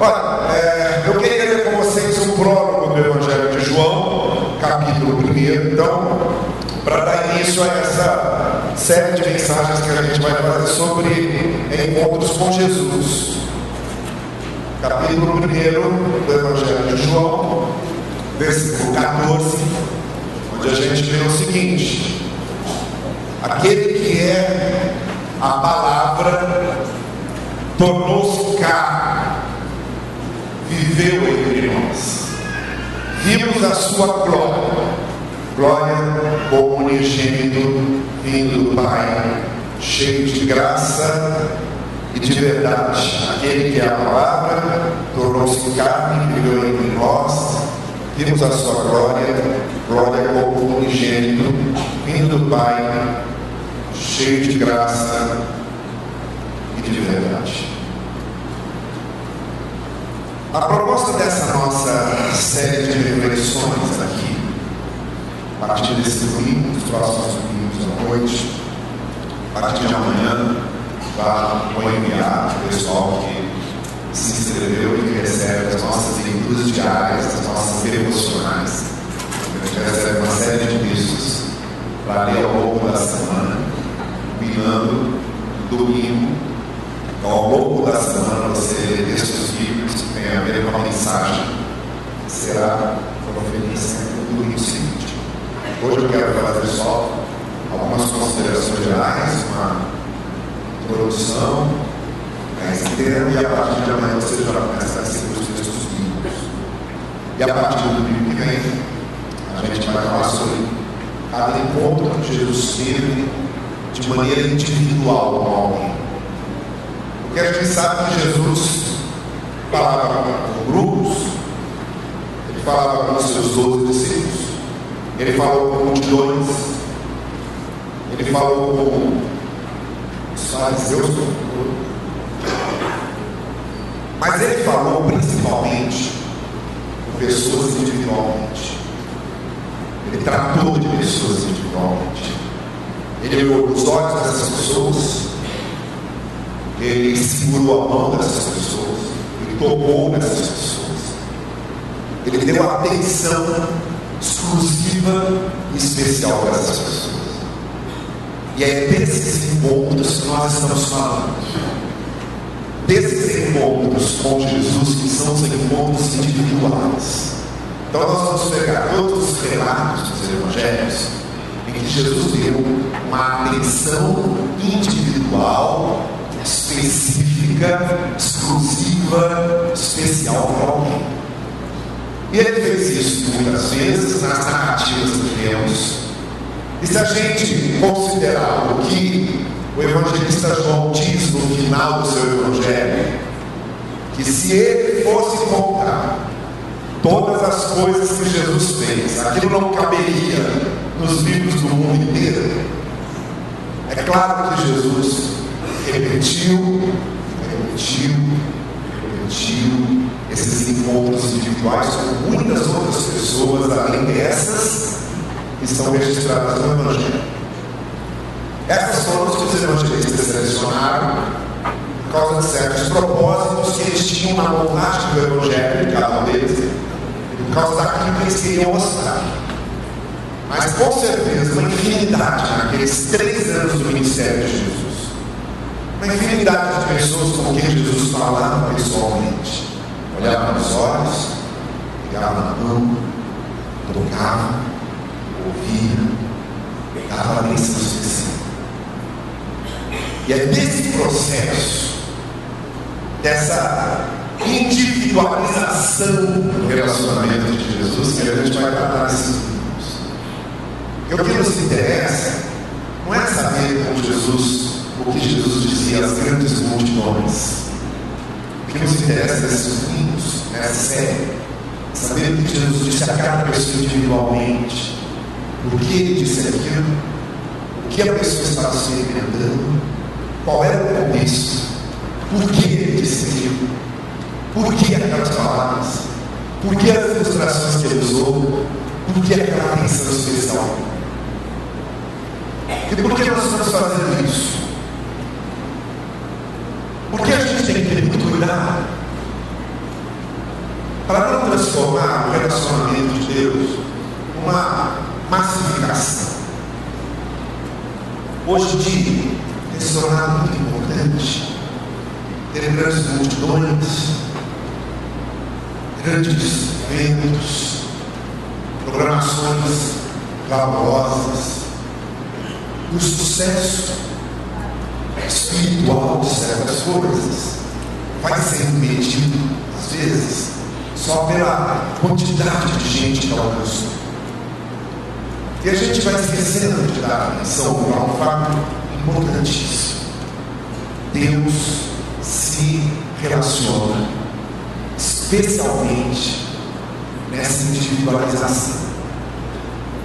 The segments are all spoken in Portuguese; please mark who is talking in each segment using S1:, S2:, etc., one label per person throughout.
S1: Olha, é, eu queria ler com vocês um prólogo do Evangelho de João, capítulo 1. Então, para dar início a essa série de mensagens que a gente vai fazer sobre encontros com Jesus. Capítulo 1 do Evangelho de João, versículo 14, onde a gente vê o seguinte: Aquele que é a palavra tornou-se carne, viveu entre nós. Vimos a sua glória, glória como unigênito vindo do Pai, cheio de graça e de verdade. Aquele que é a palavra tornou-se carne, viveu entre nós. Vimos a sua glória, glória como unigênito vindo do Pai, cheio de graça e de verdade. A proposta dessa nossa série de reflexões aqui, a partir desse domingo, dos próximos domingos à noite, a partir de amanhã, vou enviar o pessoal que se inscreveu e que recebe as nossas leituras diárias, as nossas devocionais. A gente recebe uma série de textos para ler ao longo da semana, combinando domingo. Então, ao longo da semana, você lê textos bíblicos que têm a ver com a mensagem será proferida no domingo seguinte. Hoje eu quero fazer só algumas considerações gerais, uma introdução mais inteira, e a partir de amanhã você já começa a seguir os textos bíblicos. E a partir do domingo que vem, a gente vai falar sobre cada encontro que Jesus teve de maneira individual com alguém. Porque a gente sabe que Jesus falava com grupos, ele falava com os seus doze discípulos, ele falou com multidões, ele falou com os fariseus, mas ele falou principalmente com pessoas individualmente. Ele tratou de pessoas individualmente. Ele olhou nos olhos dessas pessoas, ele segurou a mão dessas pessoas, ele tocou nessas pessoas, ele deu atenção exclusiva e especial para essas pessoas. E é desses encontros que nós estamos falando. Desses encontros com Jesus que são os encontros individuais. Então nós vamos pegar todos os relatos dos evangelhos em que Jesus deu uma atenção individual, específica, exclusiva, especial para alguém. E ele fez isso muitas vezes nas narrativas que temos. E se a gente considerar o que o evangelista João diz no final do seu evangelho, que se ele fosse contar todas as coisas que Jesus fez, aquilo não caberia nos livros do mundo inteiro. É claro que Jesus repetiu, repetiu, repetiu esses encontros individuais com muitas outras pessoas, além dessas que estão registradas no Evangelho. Essas foram as que os evangelistas selecionaram por causa de certos propósitos que eles tinham na montagem do Evangelho, cada um deles, por causa daquilo que eles queriam mostrar. Mas com certeza, uma infinidade naqueles três anos do ministério de Jesus. Uma infinidade de pessoas com quem Jesus falava pessoalmente. Olhava nos olhos, pegava na mão, tocava, ouvia, dava a bênção. E é desse processo, dessa individualização do relacionamento de Jesus que a gente vai tratar nesses minutos. E o que nos interessa não é saber como Jesus, o que Jesus dizia às grandes multidões. O que nos interessa nesses domingos, nessa série, é saber o que Jesus disse a cada pessoa individualmente, por que ele disse aquilo, o que a pessoa estava experimentando, qual era o contexto, por que ele disse aquilo, por que aquelas palavras, por que as ilustrações que ele usou, por que aquela atenção especial. E por que nós estamos fazendo isso? Porque a gente tem que ter muito cuidado transformar o relacionamento de Deus numa massificação. Hoje em dia, tem se tornado muito importante. Ter grandes multidões, grandes eventos, programações glamorosas, o sucesso espiritual de certas coisas vai sendo medido, às vezes, só pela quantidade de gente que alcançou. E a gente vai esquecendo de dar atenção para um fato importantíssimo. Deus se relaciona especialmente nessa individualização.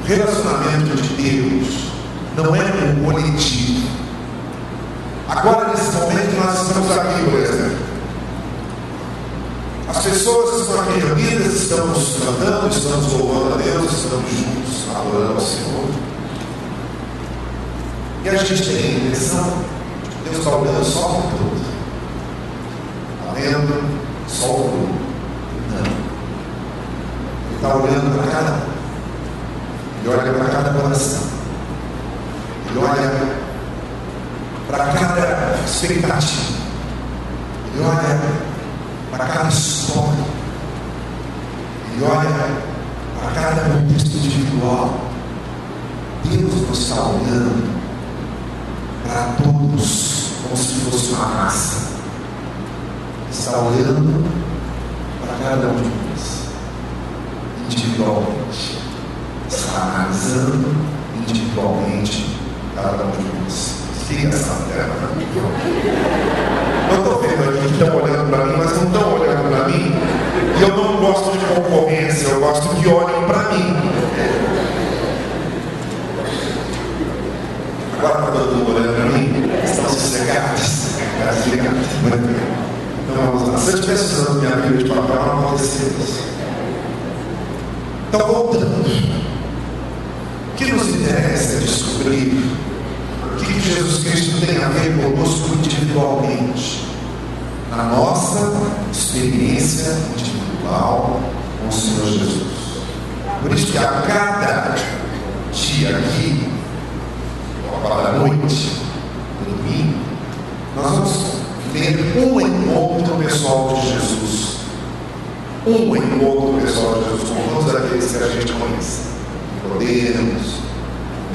S1: O relacionamento de Deus não é um coletivo. Agora, nesse momento, nós estamos aqui, por exemplo. As pessoas que estão aqui reunidas, estamos cantando, estamos louvando a Deus, estamos juntos, adorando ao Senhor. E a gente tem a impressão Deus está olhando só para o todo. Está vendo só o grupo. Não. Ele está olhando para cada um. Ele olha para cada coração. Ele olha para cada expectativa. Ele olha para cada história. Ele olha para cada contexto individual. Deus não está olhando para todos como se fosse uma raça. Está olhando para cada um de nós, individualmente. Está analisando individualmente cada um de nós. Essa terra. Eu estou vendo aqui que estão olhando para mim, mas não estão olhando para mim. E eu não gosto de concorrência, eu gosto que olhem para mim. Agora está todo mundo olhando para mim? Estão sossegados? Muito bem. Então vamos lá. Se eu estivesse usando minha Bíblia de papel, não acontecia isso. Então, voltando. O que nos interessa é descobrir o que Jesus Cristo tem a ver conosco individualmente, na nossa experiência individual com o Senhor Jesus. Por isso que a cada dia aqui, agora à noite, no domingo, nós vamos ter um encontro pessoal de Jesus. Um encontro pessoal de Jesus com todos aqueles que a gente conhece. Podemos,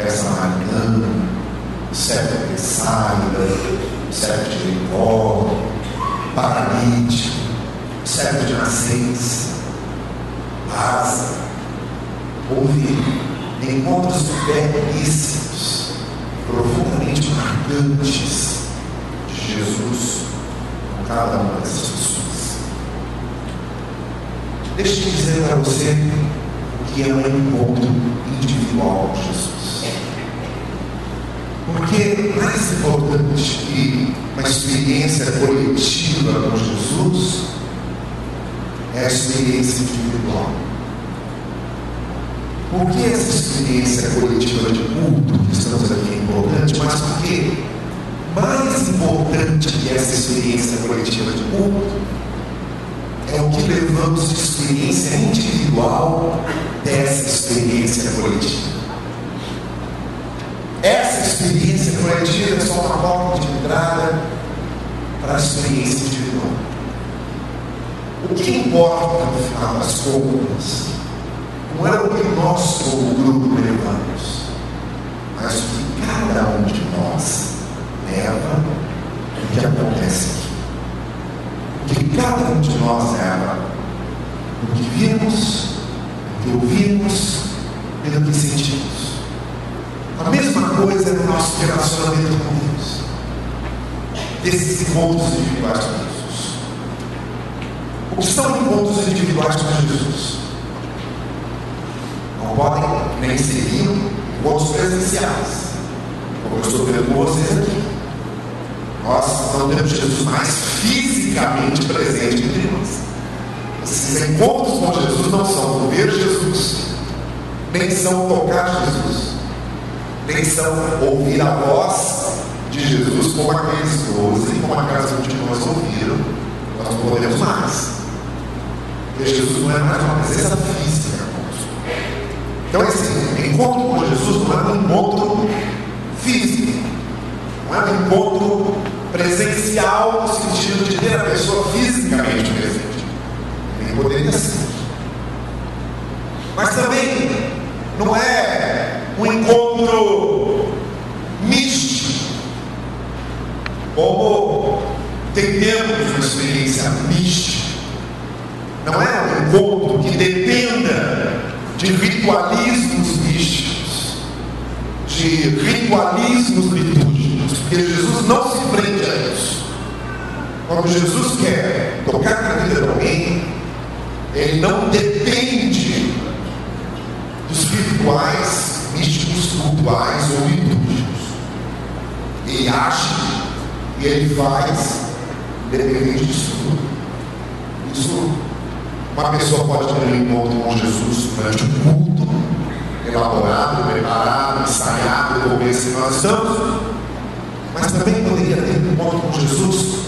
S1: essa manhã, o servo de Saira, o servo de Jericó, paralítico, o servo de nascença, Lázaro. Houve encontros belíssimos, profundamente marcantes de Jesus com cada uma dessas pessoas. Deixa eu dizer para você o que é um encontro individual com Jesus. Porque mais importante que uma experiência coletiva com Jesus é a experiência individual. Por que essa experiência coletiva de culto que estamos aqui é importante? Mas porque mais importante que essa experiência coletiva de culto é o que levamos de experiência individual dessa experiência coletiva. Essa experiência coletiva é só uma porta de entrada para a experiência individual. O que importa no final das contas não é o que nós, como grupo, levamos, mas o que cada um de nós leva o que acontece aqui. O que cada um de nós leva, o que vimos, o que ouvimos e o que sentimos. A mesma coisa é no nosso relacionamento com Deus. Desses encontros individuais com Jesus. O que são encontros individuais com Jesus? Não podem nem seriam encontros presenciais. Como eu estou vendo com vocês aqui. Nós não temos Jesus mais fisicamente presente entre nós. Esses encontros com Jesus não são ver Jesus, nem são tocar Jesus, são ouvir a voz de Jesus como aqueles doze, como aquelas multidões ouviram. Nós não podemos mais. Porque Jesus não é mais uma presença física. Então, esse encontro com Jesus não é um encontro físico, não é um encontro presencial no sentido de ter a pessoa fisicamente presente. Nem poderia ser. Mas também não é um encontro místico, como temos uma experiência mística. Não é um encontro que dependa de ritualismos místicos, de ritualismos litúrgicos, porque Jesus não se prende a isso. Quando Jesus quer tocar na vida de alguém, ele não depende dos rituais místicos, cultuais ou litúrgicos. Ele age e ele faz independente disso tudo. Isso, uma pessoa pode ter um encontro com Jesus durante um culto, elaborado, preparado, ensaiado, como esse nós estamos, mas também poderia ter um encontro com Jesus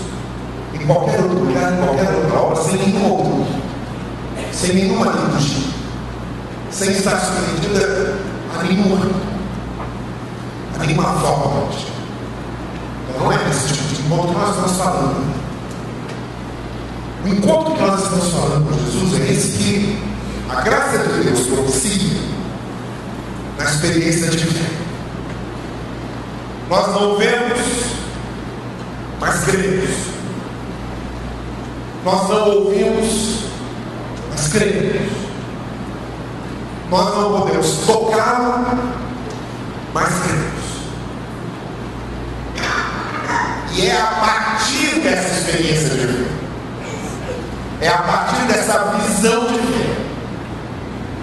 S1: em qualquer outro lugar, em qualquer outra hora, sem nenhum outro, sem nenhuma liturgia sem estar submetida a nenhuma, a nenhuma. Então não é esse tipo de encontro que nós estamos falando. O encontro que nós estamos falando com Jesus é esse que a graça de Deus propicia na experiência de fé. Nós não vemos, mas cremos. Nós não ouvimos, mas cremos. Nós não podemos tocá-lo, mas cremos. E é a partir dessa experiência de fé, é a partir dessa visão de fé,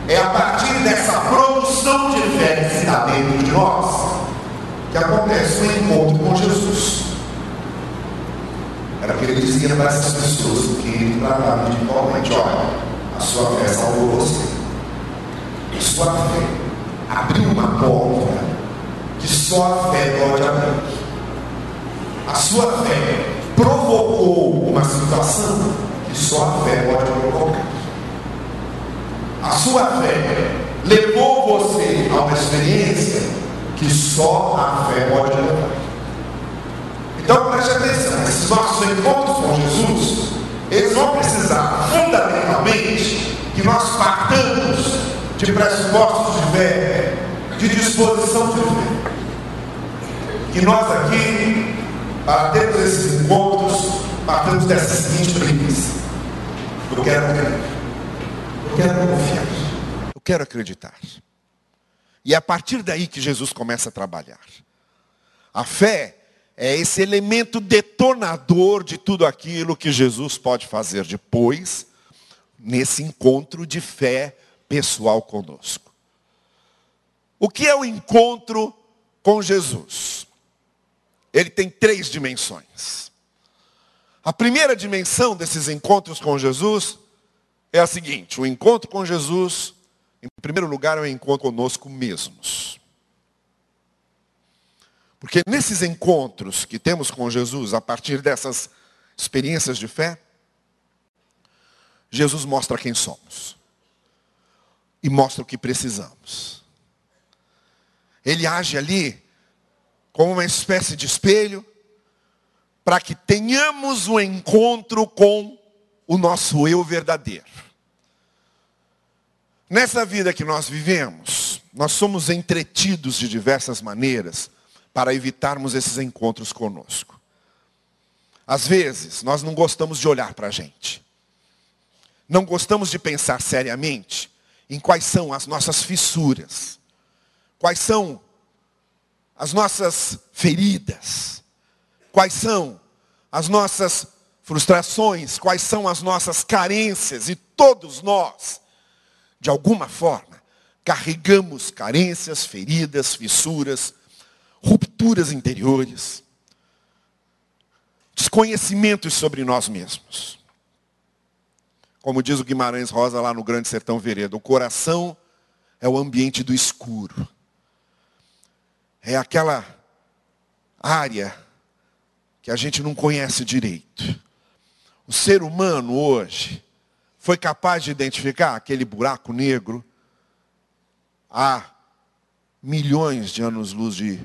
S1: é a partir dessa produção de fé que dá dentro de nós, que acontece o um encontro com Jesus. Era o que ele dizia para essas pessoas que ele tratava de igualmente: olha, a sua fé salvou você sua fé abriu uma porta que só a fé pode abrir. A sua fé provocou uma situação que só a fé pode provocar. A sua fé levou você a uma experiência que só a fé pode levar. Então preste atenção, esses nossos encontros com Jesus, eles vão precisar fundamentalmente que nós partamos de pressupostos de fé, de disposição de fé. Que nós aqui, para esses encontros, partamos dessa seguinte premissa. Eu quero crer. Eu quero confiar. Eu quero acreditar. E é a partir daí que Jesus começa a trabalhar. A fé é esse elemento detonador de tudo aquilo que Jesus pode fazer depois, nesse encontro de fé pessoal conosco. O que é o encontro com Jesus? Ele tem três dimensões. A primeira dimensão desses encontros com Jesus é a seguinte: o encontro com Jesus, em primeiro lugar, é o encontro conosco mesmos. Porque nesses encontros que temos com Jesus, a partir dessas experiências de fé, Jesus mostra quem somos e mostra o que precisamos. Ele age ali como uma espécie de espelho para que tenhamos um encontro com o nosso eu verdadeiro. Nessa vida que nós vivemos, nós somos entretidos de diversas maneiras para evitarmos esses encontros conosco. Às vezes, nós não gostamos de olhar para a gente. Não gostamos de pensar seriamente em quais são as nossas fissuras, quais são as nossas feridas, quais são as nossas frustrações, quais são as nossas carências, e todos nós, de alguma forma, carregamos carências, feridas, fissuras, rupturas interiores, desconhecimentos sobre nós mesmos. Como diz o Guimarães Rosa lá no Grande Sertão Veredo, o coração é o ambiente do escuro. É aquela área que a gente não conhece direito. O ser humano hoje foi capaz de identificar aquele buraco negro a milhões de anos-luz de,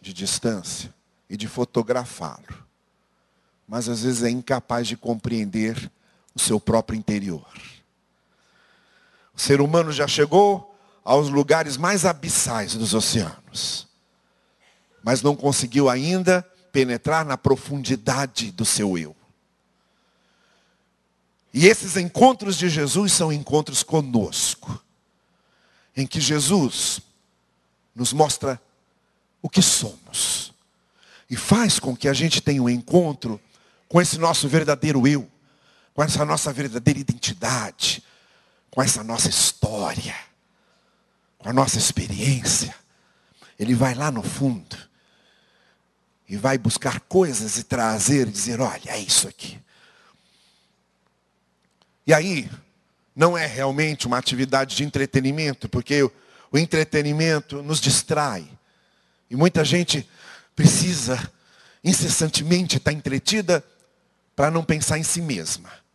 S1: de distância e de fotografá-lo. Mas às vezes é incapaz de compreender o seu próprio interior. O ser humano já chegou aos lugares mais abissais dos oceanos, mas não conseguiu ainda penetrar na profundidade do seu eu. E esses encontros de Jesus são encontros conosco, em que Jesus nos mostra o que somos e faz com que a gente tenha um encontro com esse nosso verdadeiro eu, com essa nossa verdadeira identidade, com essa nossa história, com a nossa experiência. Ele vai lá no fundo e vai buscar coisas e trazer e dizer: olha, é isso aqui. E aí, não é realmente uma atividade de entretenimento, porque o, entretenimento nos distrai. E muita gente precisa incessantemente estar entretida para não pensar em si mesma.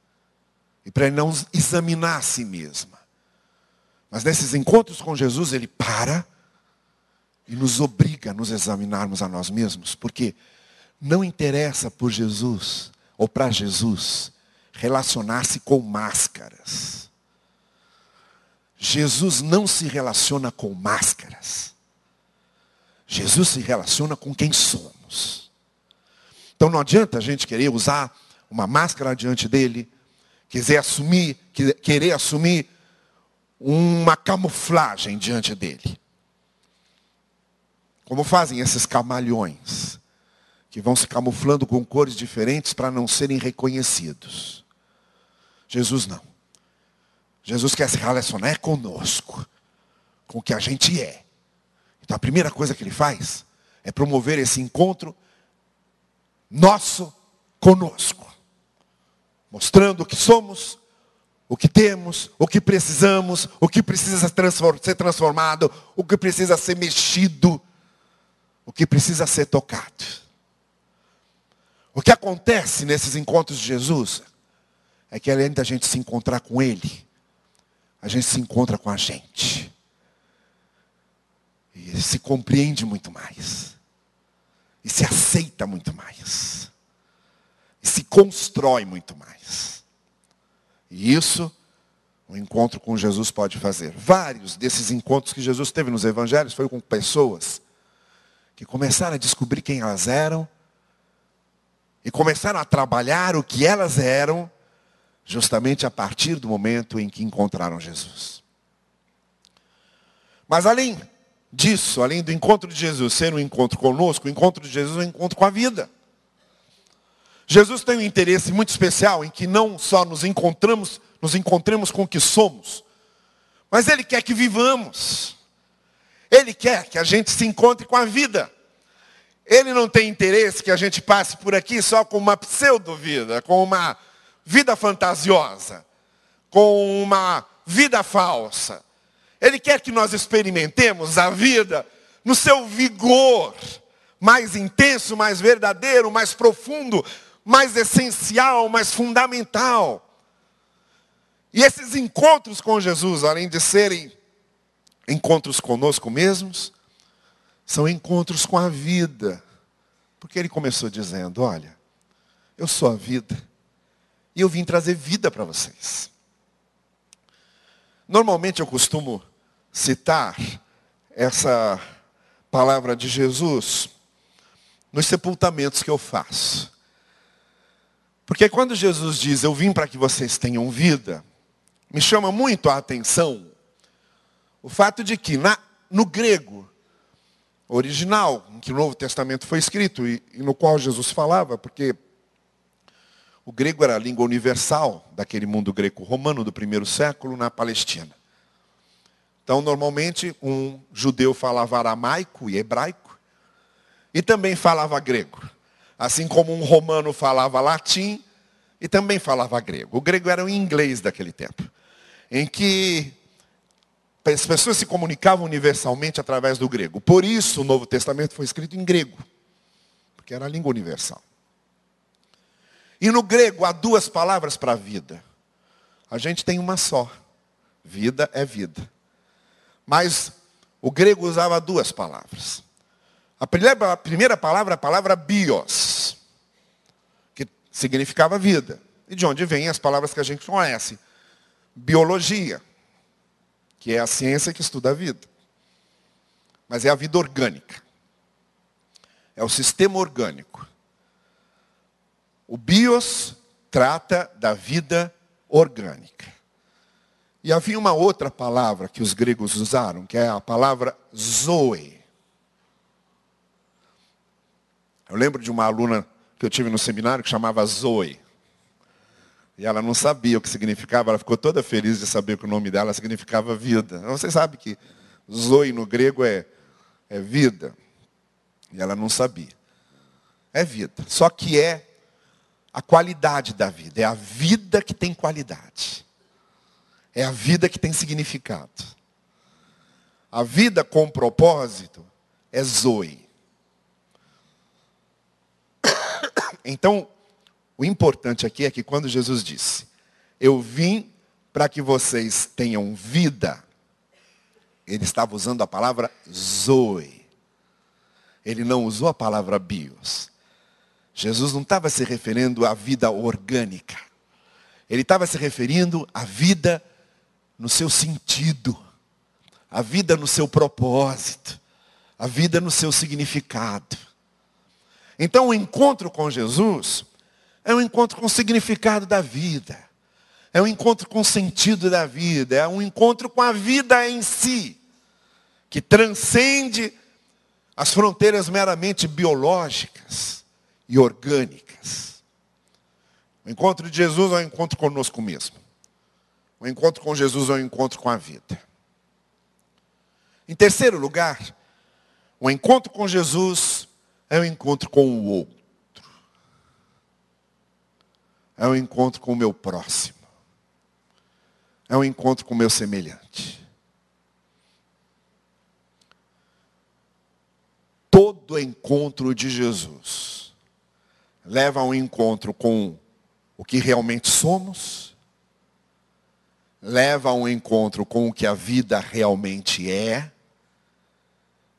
S1: E para não examinar a si mesma. Mas nesses encontros com Jesus, ele para e nos obriga a nos examinarmos a nós mesmos, porque não interessa por Jesus ou para Jesus relacionar-se com máscaras. Jesus não se relaciona com máscaras. Jesus se relaciona com quem somos. Então não adianta a gente querer usar uma máscara diante dele, quiser assumir, querer assumir uma camuflagem diante dele. Como fazem esses camalhões, que vão se camuflando com cores diferentes para não serem reconhecidos. Jesus não. Jesus quer se relacionar conosco, com o que a gente é. Então a primeira coisa que ele faz é promover esse encontro nosso conosco, mostrando o que somos, o que temos, o que precisamos, o que precisa ser transformado, o que precisa ser mexido, o que precisa ser tocado. O que acontece nesses encontros de Jesus é que além da gente se encontrar com Ele, a gente se encontra com a gente. E se compreende muito mais. E se aceita muito mais. E se constrói muito mais. E isso o encontro com Jesus pode fazer. Vários desses encontros que Jesus teve nos evangelhos foi com pessoas que começaram a descobrir quem elas eram e começaram a trabalhar o que elas eram justamente a partir do momento em que encontraram Jesus. Mas além disso, além do encontro de Jesus ser um encontro conosco, o encontro de Jesus é um encontro com a vida. Jesus tem um interesse muito especial em que não só nos encontramos, nos encontremos com o que somos, mas Ele quer que vivamos. Ele quer que a gente se encontre com a vida. Ele não tem interesse que a gente passe por aqui só com uma pseudo-vida, com uma vida fantasiosa, com uma vida falsa. Ele quer que nós experimentemos a vida no seu vigor mais intenso, mais verdadeiro, mais profundo, mais essencial, mais fundamental. E esses encontros com Jesus, além de serem encontros conosco mesmos, são encontros com a vida. Porque ele começou dizendo: Olha, eu sou a vida. E eu vim trazer vida para vocês. Normalmente eu costumo citar essa palavra de Jesus nos sepultamentos que eu faço. Porque quando Jesus diz, eu vim para que vocês tenham vida, me chama muito a atenção o fato de que na, no grego original, em que o Novo Testamento foi escrito e, e no qual Jesus falava, porque o grego era a língua universal daquele mundo greco-romano do primeiro século na Palestina. Então, normalmente, um judeu falava aramaico e hebraico e também falava grego. Assim como um romano falava latim e também falava grego. O grego era o inglês daquele tempo, em que as pessoas se comunicavam universalmente através do grego. Por isso, o Novo Testamento foi escrito em grego, porque era a língua universal. E no grego há duas palavras para vida. A gente tem uma só. Vida é vida. Mas o grego usava duas palavras. A primeira, a primeira palavra a palavra bios, que significava vida. E de onde vêm as palavras que a gente conhece? Biologia, que é a ciência que estuda a vida. Mas é a vida orgânica. É o sistema orgânico. O bios trata da vida orgânica. E havia uma outra palavra que os gregos usaram, que é a palavra zoe. Eu lembro de uma aluna que eu tive no seminário que chamava Zoe. E ela não sabia o que significava, ela ficou toda feliz de saber que o nome dela significava vida. Você sabe que Zoe no grego é, é vida. E ela não sabia. É vida. Só que é a qualidade da vida. É a vida que tem qualidade. É a vida que tem significado. A vida com propósito é Zoe. Então, o importante aqui é que quando Jesus disse, eu vim para que vocês tenham vida, ele estava usando a palavra zoe. Ele não usou a palavra bios. Jesus não estava se referindo à vida orgânica. Ele estava se referindo à vida no seu sentido, à vida no seu propósito, à vida no seu significado. Então o encontro com Jesus é um encontro com o significado da vida. É um encontro com o sentido da vida. É um encontro com a vida em si. Que transcende as fronteiras meramente biológicas e orgânicas. O encontro de Jesus é um encontro conosco mesmo. O encontro com Jesus é um encontro com a vida. Em terceiro lugar, o encontro com Jesus é um encontro com o outro. É um encontro com o meu próximo. É um encontro com o meu semelhante. Todo encontro de Jesus leva a um encontro com o que realmente somos, leva a um encontro com o que a vida realmente é,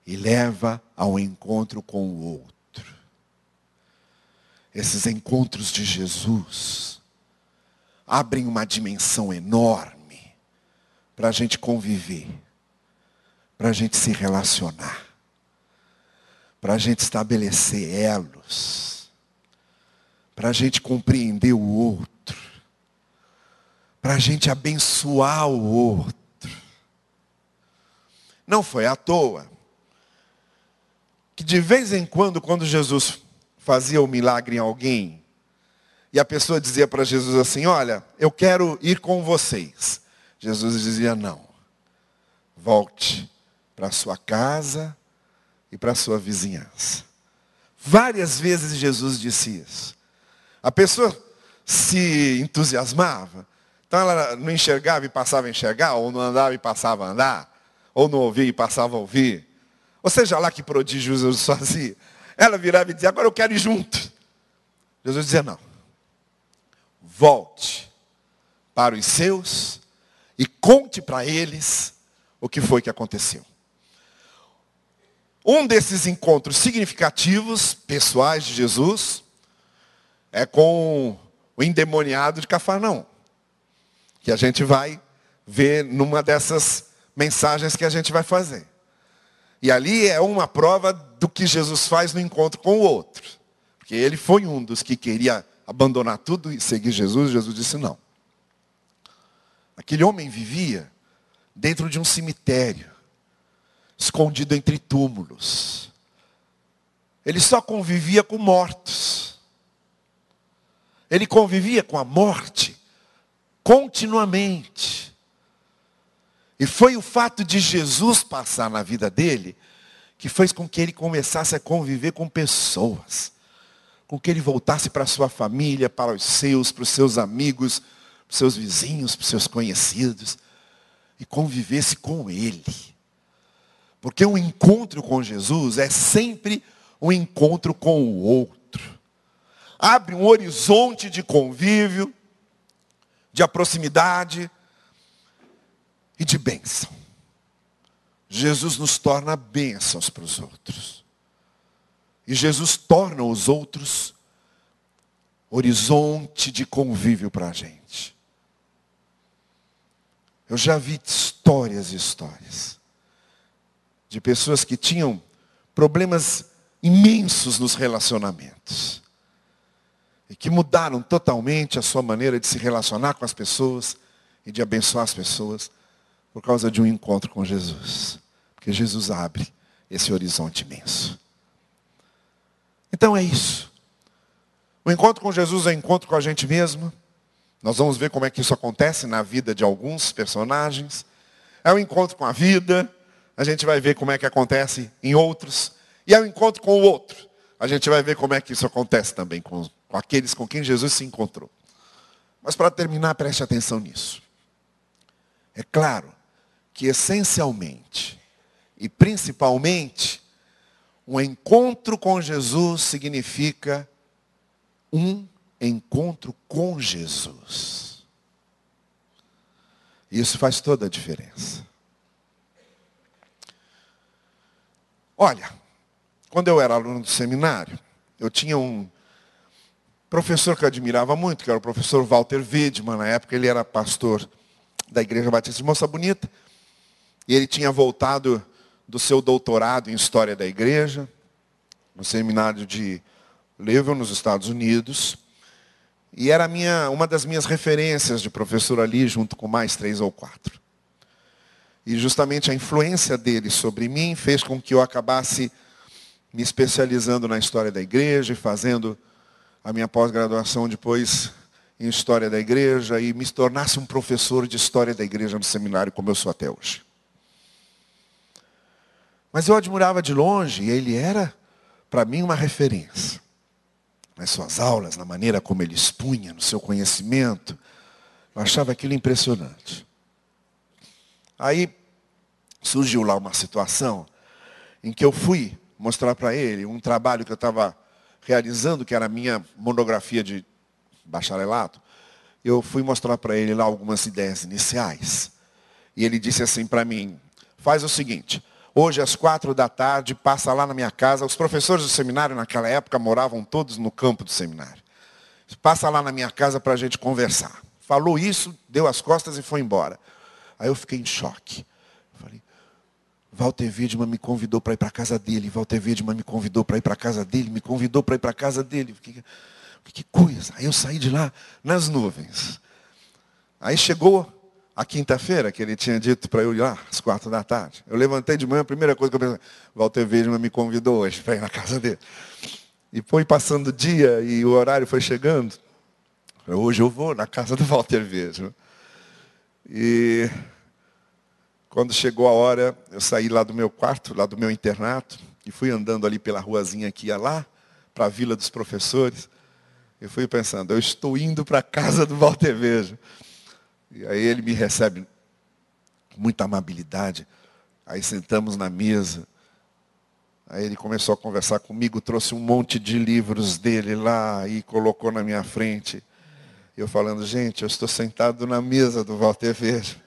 S1: e leva ao encontro com o outro. Esses encontros de Jesus abrem uma dimensão enorme para a gente conviver, para a gente se relacionar, para a gente estabelecer elos, para a gente compreender o outro, para a gente abençoar o outro. Não foi à toa que de vez em quando, quando Jesus fazia o um milagre em alguém, e a pessoa dizia para Jesus assim: Olha, eu quero ir com vocês. Jesus dizia: Não, volte para sua casa e para sua vizinhança. Várias vezes Jesus disse isso. A pessoa se entusiasmava, então ela não enxergava e passava a enxergar, ou não andava e passava a andar, ou não ouvia e passava a ouvir. Ou seja lá que prodígio Jesus fazia. Ela virava e dizia, agora eu quero ir junto. Jesus dizia, não. Volte para os seus e conte para eles o que foi que aconteceu. Um desses encontros significativos, pessoais de Jesus, é com o endemoniado de Cafarnaum. Que a gente vai ver numa dessas mensagens que a gente vai fazer. E ali é uma prova do que Jesus faz no encontro com o outro. Porque ele foi um dos que queria abandonar tudo e seguir Jesus. Jesus disse não. Aquele homem vivia dentro de um cemitério, escondido entre túmulos. Ele só convivia com mortos. Ele convivia com a morte continuamente. E foi o fato de Jesus passar na vida dele que fez com que ele começasse a conviver com pessoas. Com que ele voltasse para a sua família, para os seus, para os seus amigos, para os seus vizinhos, para os seus conhecidos. E convivesse com ele. Porque um encontro com Jesus é sempre um encontro com o outro. Abre um horizonte de convívio, de proximidade e de bênção. Jesus nos torna bênçãos para os outros. E Jesus torna os outros horizonte de convívio para a gente. Eu já vi histórias e histórias de pessoas que tinham problemas imensos nos relacionamentos e que mudaram totalmente a sua maneira de se relacionar com as pessoas e de abençoar as pessoas por causa de um encontro com Jesus. Porque Jesus abre esse horizonte imenso. Então é isso. O encontro com Jesus é encontro com a gente mesmo. Nós vamos ver como é que isso acontece na vida de alguns personagens. É um encontro com a vida. A gente vai ver como é que acontece em outros. E é um encontro com o outro. A gente vai ver como é que isso acontece também com, com aqueles com quem Jesus se encontrou. Mas para terminar, preste atenção nisso. É claro que essencialmente e principalmente, um encontro com Jesus significa um encontro com Jesus. Isso faz toda a diferença. Olha, quando eu era aluno do seminário, eu tinha um professor que eu admirava muito, que era o professor Walter Widman, na época ele era pastor da Igreja Batista de Moça Bonita, e ele tinha voltado do seu doutorado em História da Igreja, no seminário de Leuven, nos Estados Unidos. E era minha, uma das minhas referências de professor ali, junto com mais três ou quatro. E justamente a influência dele sobre mim fez com que eu acabasse me especializando na história da igreja e fazendo a minha pós-graduação depois em história da igreja e me tornasse um professor de história da igreja no seminário como eu sou até hoje. Mas eu admirava de longe e ele era, para mim, uma referência. Nas suas aulas, na maneira como ele expunha, no seu conhecimento. Eu achava aquilo impressionante. Aí surgiu lá uma situação em que eu fui mostrar para ele um trabalho que eu estava realizando, que era a minha monografia de bacharelato. Eu fui mostrar para ele lá algumas ideias iniciais. E ele disse assim para mim: faz o seguinte, Hoje, às quatro da tarde, passa lá na minha casa. Os professores do seminário, naquela época, moravam todos no campo do seminário. Passa lá na minha casa para a gente conversar. Falou isso, deu as costas e foi embora. Aí eu fiquei em choque. Falei, Walter Wiedman me convidou para ir para a casa dele. Walter Wiedman me convidou para ir para a casa dele. Me convidou para ir para a casa dele. Que coisa. Aí eu saí de lá nas nuvens. Aí chegou a quinta-feira, que ele tinha dito para eu ir lá, às quatro da tarde. Eu levantei de manhã, a primeira coisa que eu pensei, Walter Weidman me convidou hoje para ir na casa dele. E foi passando o dia e o horário foi chegando. Hoje eu vou na casa do Walter Weidman. E quando chegou a hora, eu saí lá do meu quarto, lá do meu internato, e fui andando ali pela ruazinha que ia lá, para a Vila dos Professores. E fui pensando, eu estou indo para a casa do Walter Weidman. E aí ele me recebe com muita amabilidade. Aí sentamos na mesa. Aí ele começou a conversar comigo, trouxe um monte de livros dele lá e colocou na minha frente. Eu falando, gente, eu estou sentado na mesa do Walter Verde.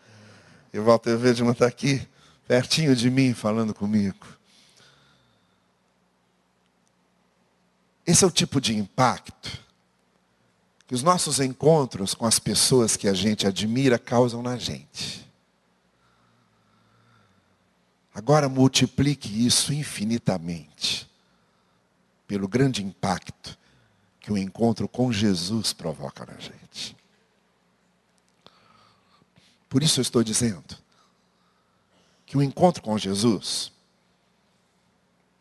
S1: E o Walter Verde não está aqui, pertinho de mim, falando comigo. Esse é o tipo de impacto que os nossos encontros com as pessoas que a gente admira causam na gente. Agora multiplique isso infinitamente pelo grande impacto que o encontro com Jesus provoca na gente. Por isso eu estou dizendo que o encontro com Jesus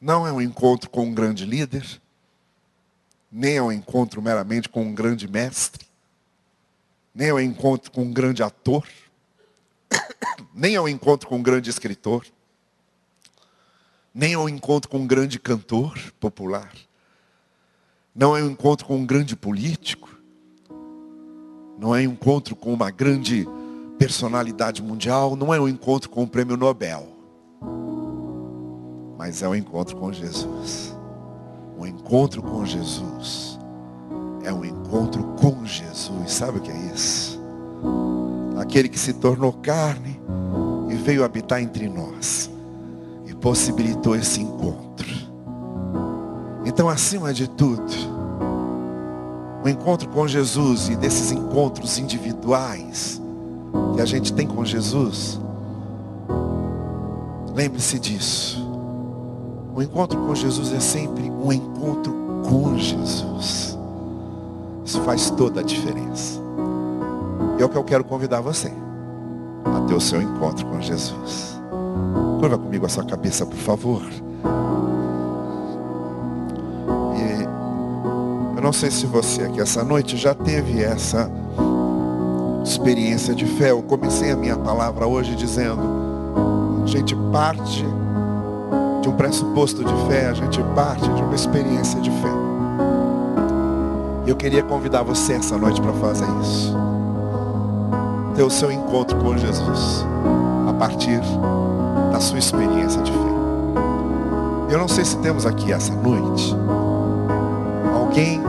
S1: não é um encontro com um grande líder, nem ao encontro meramente com um grande mestre, nem ao encontro com um grande ator, nem ao encontro com um grande escritor, nem ao encontro com um grande cantor popular, não é um encontro com um grande político, não é um encontro com uma grande personalidade mundial, não é um encontro com o prêmio Nobel, mas é um encontro com Jesus. O encontro com Jesus é um encontro com Jesus. Sabe o que é isso? aquele que se tornou carne e veio habitar entre nós e possibilitou esse encontro. Então, acima de tudo, o encontro com Jesus e desses encontros individuais que a gente tem com Jesus, lembre-se disso. O encontro com Jesus é sempre um encontro com Jesus. Isso faz toda a diferença. E é o que eu quero convidar você a ter o seu encontro com Jesus. Curva comigo a sua cabeça, por favor. E eu não sei se você aqui essa noite já teve essa experiência de fé. Eu comecei a minha palavra hoje dizendo: a gente parte de um pressuposto de fé, a gente parte de uma experiência de fé. Eu queria convidar você essa noite para fazer isso. Ter o seu encontro com Jesus a partir da sua experiência de fé. Eu não sei se temos aqui essa noite alguém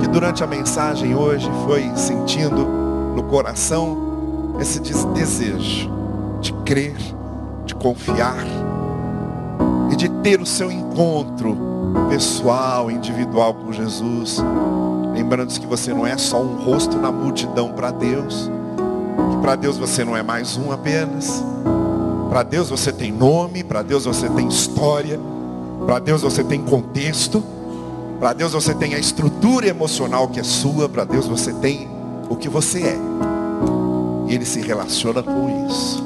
S1: que durante a mensagem hoje foi sentindo no coração esse desejo de crer, de confiar e de ter o seu encontro pessoal, individual com Jesus Lembrando que você não é só um rosto na multidão para Deus. Que para Deus você não é mais um apenas. Para Deus você tem nome, para Deus você tem história, para Deus você tem contexto, para Deus você tem a estrutura emocional que é sua, para Deus você tem o que você é. E Ele se relaciona com isso.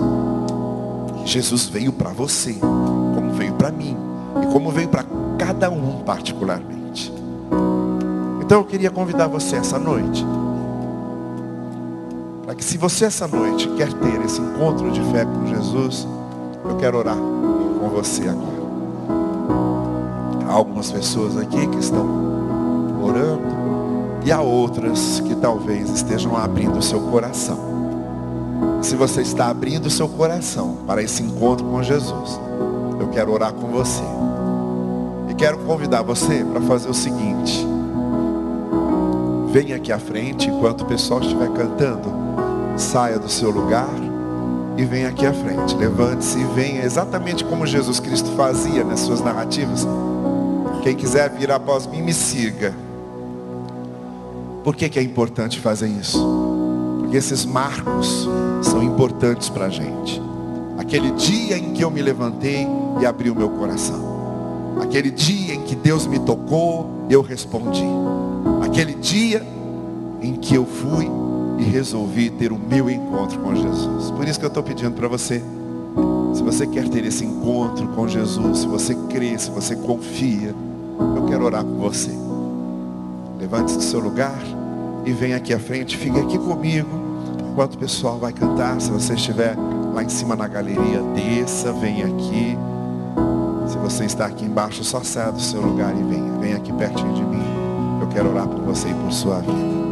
S1: Jesus veio para você, para mim, e como veio para cada um particularmente. Então eu queria convidar você essa noite. Para que se você essa noite quer ter esse encontro de fé com Jesus, eu quero orar com você agora. Há algumas pessoas aqui que estão orando e há outras que talvez estejam abrindo o seu coração. Se você está abrindo o seu coração para esse encontro com Jesus, quero orar com você. E quero convidar você para fazer o seguinte: venha aqui à frente enquanto o pessoal estiver cantando. Saia do seu lugar e venha aqui à frente. Levante-se e venha exatamente como Jesus Cristo fazia nas suas narrativas. Quem quiser vir após mim, me siga. Por que, que é importante fazer isso? Porque esses marcos são importantes para a gente. Aquele dia em que eu me levantei e abri o meu coração. Aquele dia em que Deus me tocou, eu respondi aquele dia em que eu fui e resolvi ter o meu encontro com Jesus. Por isso que eu estou pedindo para você, se você quer ter esse encontro com Jesus, se você crê, se você confia, eu quero orar com você. Levante-se do seu lugar e venha aqui à frente, fique aqui comigo, enquanto o pessoal vai cantar. Se você estiver lá em cima na galeria, desça, venha aqui. Se você está aqui embaixo, só saia do seu lugar e venha. Venha aqui pertinho de mim. Eu quero orar por você e por sua vida.